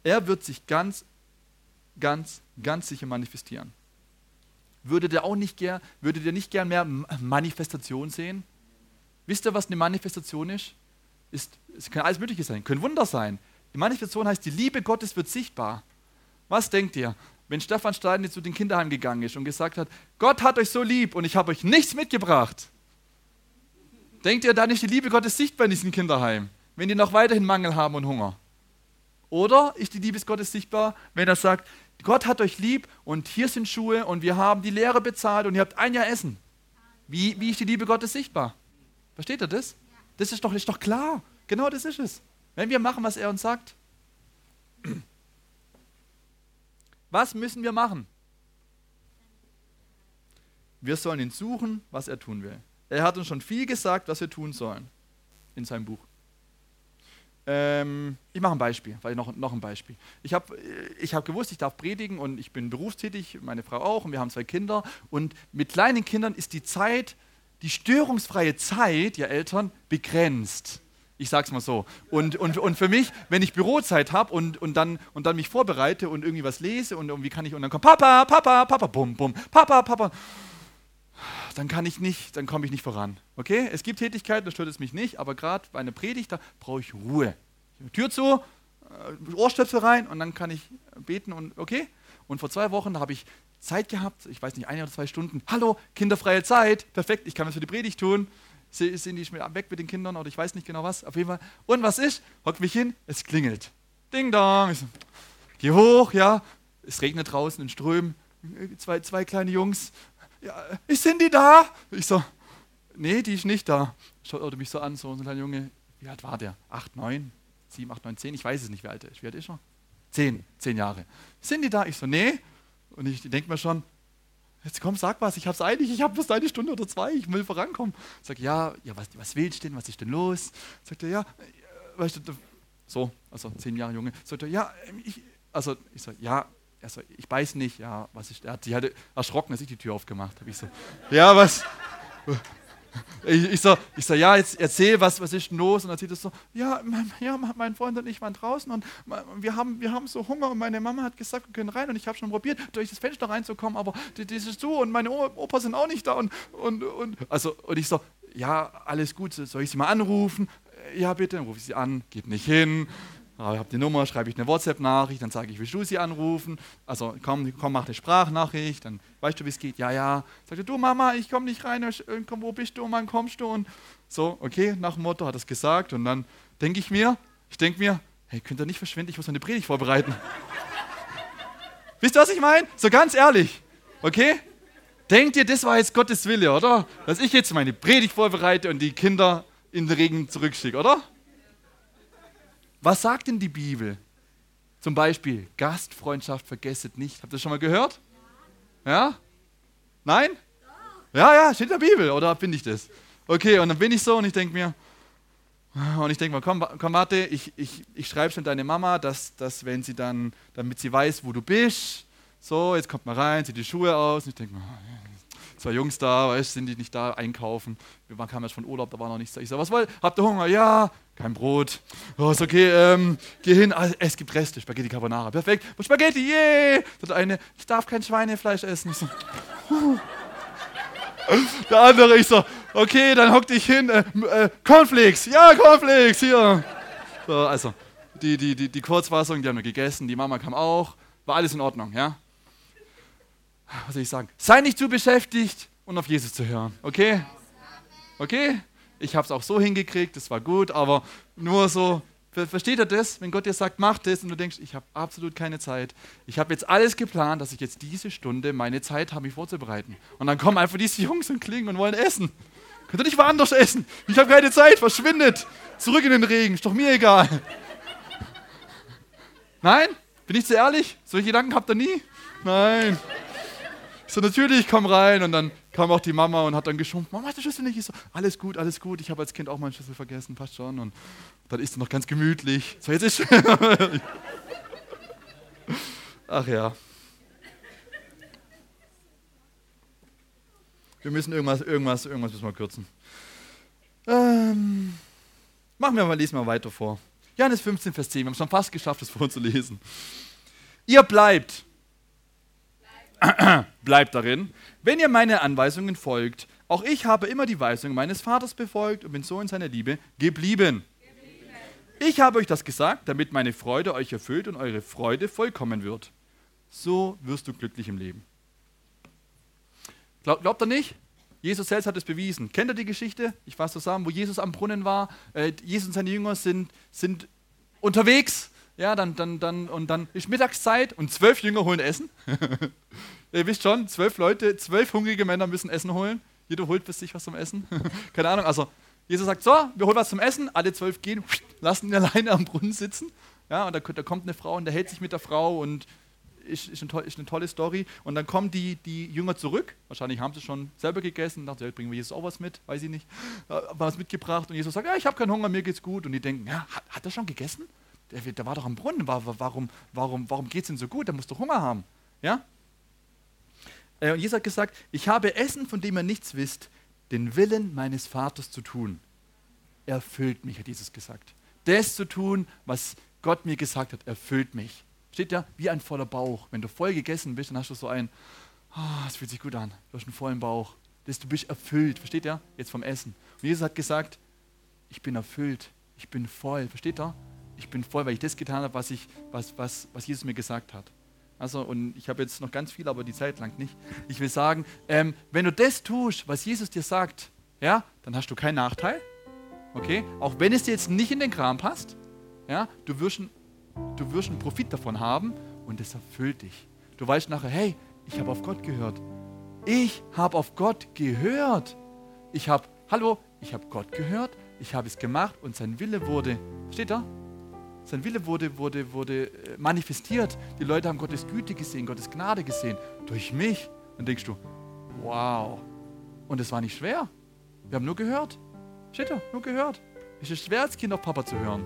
er wird sich ganz, ganz, ganz sicher manifestieren. Würde der auch nicht gern, würde der nicht gern mehr Manifestation sehen? Wisst ihr, was eine Manifestation ist? ist? Es kann alles Mögliche sein, können Wunder sein. Die Manifestation heißt, die Liebe Gottes wird sichtbar. Was denkt ihr, wenn Stefan Stein zu den Kinderheim gegangen ist und gesagt hat, Gott hat euch so lieb und ich habe euch nichts mitgebracht? Denkt ihr, dann ist die Liebe Gottes sichtbar in diesem Kinderheim, wenn die noch weiterhin Mangel haben und Hunger? Oder ist die Liebe Gottes sichtbar, wenn er sagt, Gott hat euch lieb und hier sind Schuhe und wir haben die Lehre bezahlt und ihr habt ein Jahr Essen? Wie, wie ist die Liebe Gottes sichtbar? Versteht ihr das? Das ist doch, ist doch klar. Genau das ist es. Wenn wir machen, was er uns sagt. Was müssen wir machen? Wir sollen ihn suchen, was er tun will. Er hat uns schon viel gesagt, was wir tun sollen in seinem Buch. Ähm, ich mache ein Beispiel, weil noch, noch ein Beispiel. Ich habe ich hab gewusst, ich darf predigen und ich bin berufstätig, meine Frau auch und wir haben zwei Kinder. Und mit kleinen Kindern ist die Zeit, die störungsfreie Zeit, ihr Eltern, begrenzt. Ich sag's mal so. Und, und, und für mich, wenn ich Bürozeit habe und, und, dann, und dann mich vorbereite und irgendwie was lese und irgendwie kann ich, und dann kommt Papa, Papa, Papa, bum, bum, Papa, Papa dann kann ich nicht, dann komme ich nicht voran. Okay? Es gibt Tätigkeiten, da stört es mich nicht, aber gerade bei einer Predigt, da brauche ich Ruhe. Tür zu, äh, Ohrstöpsel rein und dann kann ich beten und okay? Und vor zwei Wochen habe ich Zeit gehabt, ich weiß nicht, eine oder zwei Stunden. Hallo, kinderfreie Zeit, perfekt, ich kann was für die Predigt tun. Sind die weg mit den Kindern oder ich weiß nicht genau was. Auf jeden Fall. Und was ist? Hock mich hin, es klingelt. Ding dong. Ich so, geh hoch, ja. Es regnet draußen in Strömen. Zwei, zwei kleine Jungs ja, ist Cindy da? Ich so, nee, die ist nicht da. Schaut mich so an, so ein kleiner Junge, wie alt war der? Acht, neun, sieben, acht, neun, zehn, ich weiß es nicht, wie alt er ist. Wie alt ist er? Zehn, zehn Jahre. Sind die da? Ich so, nee. Und ich denke mir schon, jetzt komm, sag was, ich hab's eilig, ich habe bloß eine Stunde oder zwei, ich will vorankommen. Sage, ja, ja, was, was willst du denn, was ist denn los? Sagt er, ja, äh, weißt du, so, also zehn Jahre Junge, sagt er, ja, ich, also ich sage, ja, also ich weiß nicht, ja, was ist, er hat sich halt erschrocken, als ich die Tür aufgemacht habe. Ich so, ja, was? Ich, ich, so, ich so, ja, jetzt erzähl, was, was ist denn los? Und sieht es so, ja mein, ja, mein Freund und ich waren draußen und wir haben, wir haben so Hunger und meine Mama hat gesagt, wir können rein und ich habe schon probiert, durch das Fenster reinzukommen, aber das ist so und meine Opa sind auch nicht da und, und, und, also, und ich so, ja, alles gut, soll ich sie mal anrufen? Ja, bitte, dann rufe ich sie an, geht nicht hin, ich habe die Nummer, schreibe ich eine WhatsApp-Nachricht, dann sage ich, willst du sie anrufen? Also komm, komm, mach eine Sprachnachricht, dann weißt du, wie es geht. Ja, ja. Sagt du Mama, ich komme nicht rein, wo bist du, wann kommst du? Und so, okay, nach dem Motto hat er es gesagt. Und dann denke ich mir, ich denke mir, hey, könnt ihr nicht verschwinden, ich muss eine Predigt vorbereiten. Wisst ihr, was ich meine? So ganz ehrlich, okay? Denkt ihr, das war jetzt Gottes Wille, oder? Dass ich jetzt meine Predigt vorbereite und die Kinder in den Regen zurückschicke, oder? Was sagt denn die Bibel? Zum Beispiel, Gastfreundschaft vergesset nicht. Habt ihr das schon mal gehört? Ja? Nein? Ja, ja, steht in der Bibel, oder finde ich das? Okay, und dann bin ich so und ich denke mir, und ich denke mal, komm, komm warte, ich, ich, ich schreibe schon deine Mama, dass, dass wenn sie dann, damit sie weiß, wo du bist, so, jetzt kommt mal rein, zieht die Schuhe aus und ich denke mir, zwei Jungs da, weißt, sind die nicht da einkaufen? Wir kamen erst von Urlaub, da war noch nichts. Ich sage, was wollt Habt ihr Hunger? Ja, kein Brot. Oh, ist okay, ähm, geh hin. Ah, es gibt Reste, Spaghetti Carbonara. Perfekt. Und Spaghetti, yay! Yeah. eine, ich darf kein Schweinefleisch essen. So. Der andere, ich so, okay, dann hock dich hin. Äh, äh, Cornflakes, ja, Cornflakes, hier. So, also, die, die, die, die Kurzfassung, die haben wir gegessen, die Mama kam auch. War alles in Ordnung, ja? Was soll ich sagen? Sei nicht zu beschäftigt und auf Jesus zu hören. Okay? Okay? Ich habe es auch so hingekriegt, das war gut, aber nur so, versteht ihr das? Wenn Gott dir sagt, mach das und du denkst, ich habe absolut keine Zeit. Ich habe jetzt alles geplant, dass ich jetzt diese Stunde meine Zeit habe, mich vorzubereiten. Und dann kommen einfach diese Jungs und klingen und wollen essen. Könnt ihr nicht woanders essen? Ich habe keine Zeit, verschwindet. Zurück in den Regen, ist doch mir egal. Nein? Bin ich zu ehrlich? Solche Gedanken habt ihr nie? Nein. So, natürlich, komm rein. Und dann kam auch die Mama und hat dann geschumpft. Mama, hast du Schlüssel nicht? Ich so, alles gut, alles gut. Ich habe als Kind auch meinen Schlüssel vergessen, passt schon. Und dann ist er noch ganz gemütlich. So, jetzt ist Ach ja. Wir müssen irgendwas, irgendwas, irgendwas müssen wir kürzen. Ähm, machen wir mal, lesen wir weiter vor. Johannes 15, Vers 10. Wir haben es schon fast geschafft, das vorzulesen. Ihr bleibt Bleibt darin, wenn ihr meine Anweisungen folgt. Auch ich habe immer die Weisungen meines Vaters befolgt und bin so in seiner Liebe geblieben. Ich habe euch das gesagt, damit meine Freude euch erfüllt und eure Freude vollkommen wird. So wirst du glücklich im Leben. Glaub, glaubt ihr nicht? Jesus selbst hat es bewiesen. Kennt ihr die Geschichte? Ich fasse zusammen, wo Jesus am Brunnen war. Äh, Jesus und seine Jünger sind, sind unterwegs ja, dann, dann, dann, und dann ist Mittagszeit und zwölf Jünger holen Essen. Ihr wisst schon, zwölf Leute, zwölf hungrige Männer müssen Essen holen. Jeder holt für sich was zum Essen. Keine Ahnung, also Jesus sagt, so, wir holen was zum Essen, alle zwölf gehen, lassen ihn alleine am Brunnen sitzen. Ja, und da, da kommt eine Frau und der hält sich mit der Frau und ist, ist, eine, ist, eine, tolle Story. Und dann kommen die, die Jünger zurück. Wahrscheinlich haben sie schon selber gegessen. Dachten, bringen wir Jesus auch was mit? Weiß ich nicht. Was mitgebracht. Und Jesus sagt, ja, ich habe keinen Hunger, mir geht's gut. Und die denken, ja, hat, hat er schon gegessen? Der, der war doch am Brunnen, warum, warum, warum geht es ihm so gut? Der muss doch Hunger haben. Ja? Äh, und Jesus hat gesagt, ich habe Essen, von dem ihr nichts wisst, den Willen meines Vaters zu tun. Erfüllt mich, hat Jesus gesagt. Das zu tun, was Gott mir gesagt hat, erfüllt mich. Steht ja wie ein voller Bauch. Wenn du voll gegessen bist, dann hast du so ein, es oh, fühlt sich gut an, du hast einen vollen Bauch. Das, du bist erfüllt, versteht ihr? Jetzt vom Essen. Und Jesus hat gesagt, ich bin erfüllt, ich bin voll, versteht ihr? Ich bin voll, weil ich das getan habe, was, ich, was, was, was Jesus mir gesagt hat. Also, und ich habe jetzt noch ganz viel, aber die Zeit lang nicht. Ich will sagen, ähm, wenn du das tust, was Jesus dir sagt, ja, dann hast du keinen Nachteil. Okay? Auch wenn es dir jetzt nicht in den Kram passt, ja, du wirst, du wirst einen Profit davon haben und das erfüllt dich. Du weißt nachher, hey, ich habe auf Gott gehört. Ich habe auf Gott gehört. Ich habe, hallo, ich habe Gott gehört, ich habe es gemacht und sein Wille wurde, steht da? Sein Wille wurde, wurde, wurde äh, manifestiert. Die Leute haben Gottes Güte gesehen, Gottes Gnade gesehen. Durch mich. Dann denkst du, wow. Und es war nicht schwer. Wir haben nur gehört. Steht da, nur gehört. Es ist schwer, als Kind auf Papa zu hören.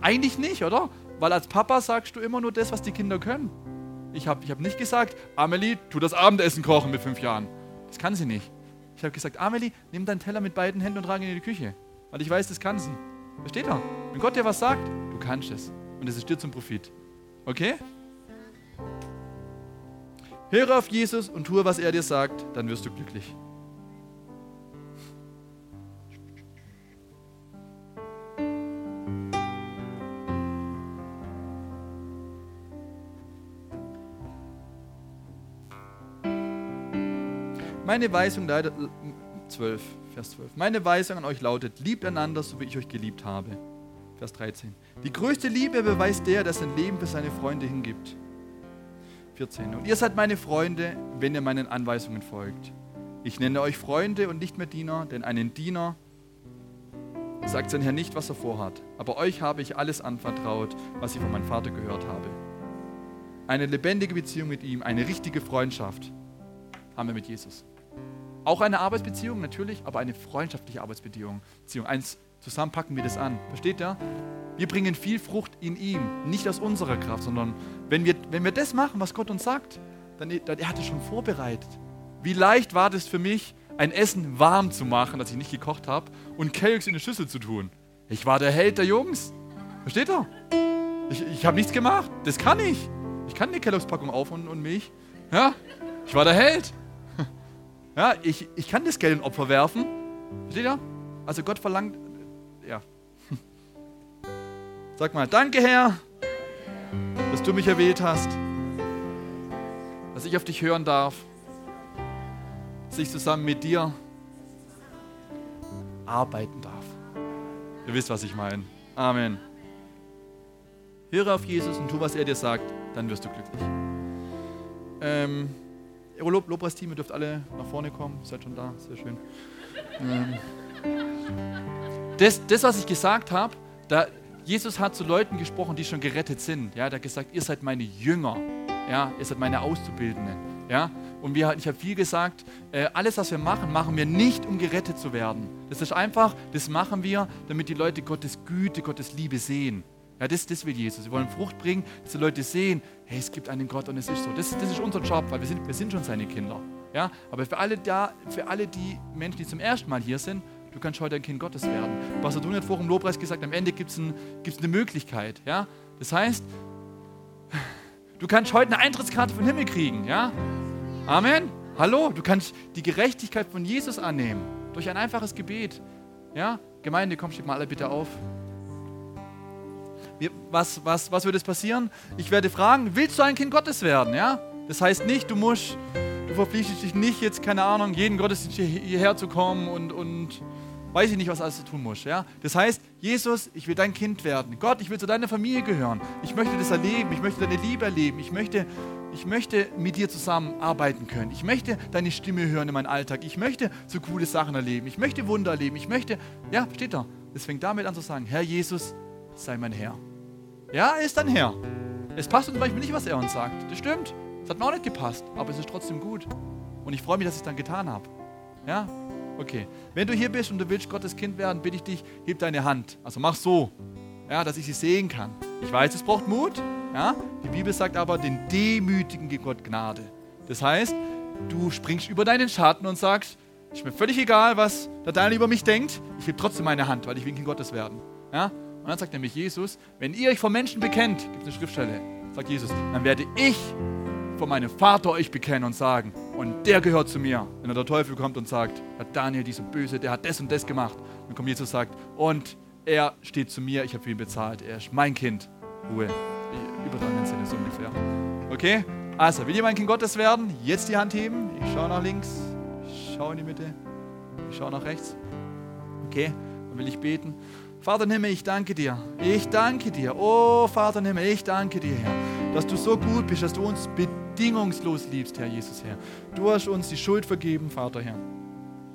Eigentlich nicht, oder? Weil als Papa sagst du immer nur das, was die Kinder können. Ich habe ich hab nicht gesagt, Amelie, tu das Abendessen kochen mit fünf Jahren. Das kann sie nicht. Ich habe gesagt, Amelie, nimm deinen Teller mit beiden Händen und trage ihn in die Küche. Weil ich weiß, das kann sie. Versteht er? Wenn Gott dir was sagt, kannst es. Und es ist dir zum Profit. Okay? Höre auf Jesus und tue, was er dir sagt, dann wirst du glücklich. Meine Weisung leidet 12, Vers 12. Meine Weisung an euch lautet: Liebt einander, so wie ich euch geliebt habe. Vers 13. Die größte Liebe beweist der, der sein Leben für seine Freunde hingibt. 14. Und ihr seid meine Freunde, wenn ihr meinen Anweisungen folgt. Ich nenne euch Freunde und nicht mehr Diener, denn einen Diener sagt sein Herr nicht, was er vorhat. Aber euch habe ich alles anvertraut, was ich von meinem Vater gehört habe. Eine lebendige Beziehung mit ihm, eine richtige Freundschaft haben wir mit Jesus. Auch eine Arbeitsbeziehung, natürlich, aber eine freundschaftliche Arbeitsbeziehung. Eins zusammen packen wir das an. Versteht ihr? Wir bringen viel Frucht in ihm, nicht aus unserer Kraft, sondern wenn wir, wenn wir das machen, was Gott uns sagt, dann, dann er hat es schon vorbereitet. Wie leicht war das für mich, ein Essen warm zu machen, das ich nicht gekocht habe, und Kelloggs in eine Schüssel zu tun. Ich war der Held der Jungs. Versteht ihr? Ich, ich habe nichts gemacht. Das kann ich. Ich kann eine Kelloggs-Packung auf und, und Milch. Ja, ich war der Held. Ja, ich, ich kann das Geld in Opfer werfen. Versteht ihr? Also Gott verlangt. Sag mal, danke Herr, dass du mich erwählt hast, dass ich auf dich hören darf, dass ich zusammen mit dir arbeiten darf. Ihr wisst, was ich meine. Amen. Höre auf Jesus und tu, was er dir sagt, dann wirst du glücklich. Ähm, Lob, Lobpreisteam, ihr dürft alle nach vorne kommen. Seid schon da, sehr schön. Ähm, das, das, was ich gesagt habe, da, Jesus hat zu Leuten gesprochen, die schon gerettet sind. Ja, der hat gesagt, ihr seid meine Jünger. Ja, ihr seid meine Auszubildenden. Ja, und wir, ich habe viel gesagt, äh, alles, was wir machen, machen wir nicht, um gerettet zu werden. Das ist einfach, das machen wir, damit die Leute Gottes Güte, Gottes Liebe sehen. Ja, das, das will Jesus. Wir wollen Frucht bringen, dass die Leute sehen, hey, es gibt einen Gott und es ist so. Das, das ist unser Job, weil wir sind, wir sind schon seine Kinder. Ja? Aber für alle, da, für alle die Menschen, die zum ersten Mal hier sind, du kannst heute ein Kind Gottes werden. Pastor vorhin im Lobpreis gesagt, am Ende gibt es ein, eine Möglichkeit. Ja? Das heißt, du kannst heute eine Eintrittskarte vom Himmel kriegen. Ja? Amen. Hallo, du kannst die Gerechtigkeit von Jesus annehmen durch ein einfaches Gebet. Ja? Gemeinde, komm, steht mal alle bitte auf was, was, was wird es passieren? Ich werde fragen, willst du ein Kind Gottes werden? Ja? Das heißt nicht, du musst, du verpflichtest dich nicht jetzt, keine Ahnung, jeden Gottesdienst hierher zu kommen und, und weiß ich nicht, was alles du tun musst. Ja? Das heißt, Jesus, ich will dein Kind werden. Gott, ich will zu deiner Familie gehören. Ich möchte das erleben. Ich möchte deine Liebe erleben. Ich möchte, ich möchte mit dir zusammen arbeiten können. Ich möchte deine Stimme hören in meinem Alltag. Ich möchte so coole Sachen erleben. Ich möchte Wunder erleben. Ich möchte, ja, steht da. Es fängt damit an zu sagen, Herr Jesus, sei mein Herr. Ja, er ist dein Herr. Es passt uns manchmal nicht, was er uns sagt. Das stimmt. Hat mir nicht gepasst, aber es ist trotzdem gut. Und ich freue mich, dass ich es dann getan habe. Ja? Okay. Wenn du hier bist und du willst Gottes Kind werden, bitte ich dich, heb deine Hand. Also mach so, ja, dass ich sie sehen kann. Ich weiß, es braucht Mut. Ja? Die Bibel sagt aber, den Demütigen gibt Gott Gnade. Das heißt, du springst über deinen Schatten und sagst, ist mir völlig egal, was der Deine über mich denkt. Ich heb trotzdem meine Hand, weil ich will Kind Gottes werden. Ja? Und dann sagt nämlich Jesus, wenn ihr euch vor Menschen bekennt, gibt es eine Schriftstelle, sagt Jesus, dann werde ich vor meinem Vater euch bekennen und sagen, und der gehört zu mir. Wenn der Teufel kommt und sagt, Herr Daniel, dieser Böse, der hat das und das gemacht, dann kommt Jesus und sagt, und er steht zu mir, ich habe für ihn bezahlt, er ist mein Kind. Ruhe. Übertragenen Sinne so ungefähr. Okay? Also, will jemand Kind Gottes werden? Jetzt die Hand heben. Ich schaue nach links. Ich schaue in die Mitte. Ich schaue nach rechts. Okay? Dann will ich beten. Vater im Himmel, ich danke dir. Ich danke dir. Oh, Vater im Himmel, ich danke dir, Herr, dass du so gut bist, dass du uns bedingungslos liebst, Herr Jesus, Herr. Du hast uns die Schuld vergeben, Vater, Herr.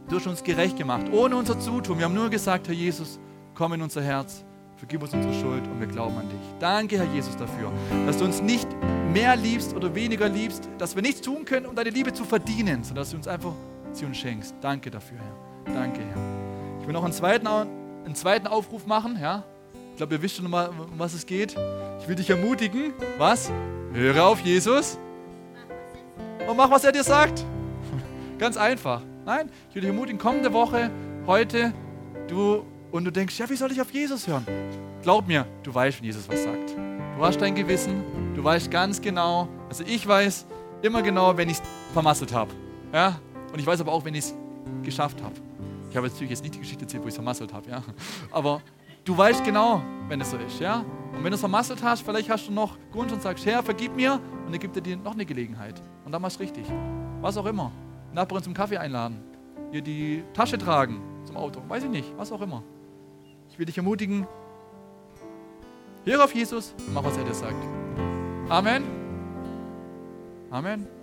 Du hast uns gerecht gemacht, ohne unser Zutun. Wir haben nur gesagt, Herr Jesus, komm in unser Herz. Vergib uns unsere Schuld und wir glauben an dich. Danke, Herr Jesus, dafür, dass du uns nicht mehr liebst oder weniger liebst, dass wir nichts tun können, um deine Liebe zu verdienen, sondern dass du uns einfach sie uns schenkst. Danke dafür, Herr. Danke, Herr. Ich will noch einen zweiten, einen zweiten Aufruf machen. Ja? Ich glaube, ihr wisst schon um was es geht. Ich will dich ermutigen. Was? Höre auf Jesus und mach, was er dir sagt. Ganz einfach. Nein, ich will dich ermutigen, kommende Woche, heute, du und du denkst, ja, wie soll ich auf Jesus hören? Glaub mir, du weißt, wenn Jesus was sagt. Du hast dein Gewissen, du weißt ganz genau, also ich weiß immer genau, wenn ich es vermasselt habe. Ja? Und ich weiß aber auch, wenn ich es geschafft habe. Ich habe jetzt natürlich jetzt nicht die Geschichte erzählt, wo ich es vermasselt habe, ja. Aber du weißt genau, wenn es so ist, ja. Und wenn du es vermasselt hast, vielleicht hast du noch Grund und sagst, Herr, vergib mir, und dann gibt er dir noch eine Gelegenheit. Und dann machst du richtig. Was auch immer. Nachbarn zum Kaffee einladen, ihr die Tasche tragen zum Auto, weiß ich nicht, was auch immer. Ich will dich ermutigen, höre auf Jesus und mach, was er dir sagt. Amen. Amen.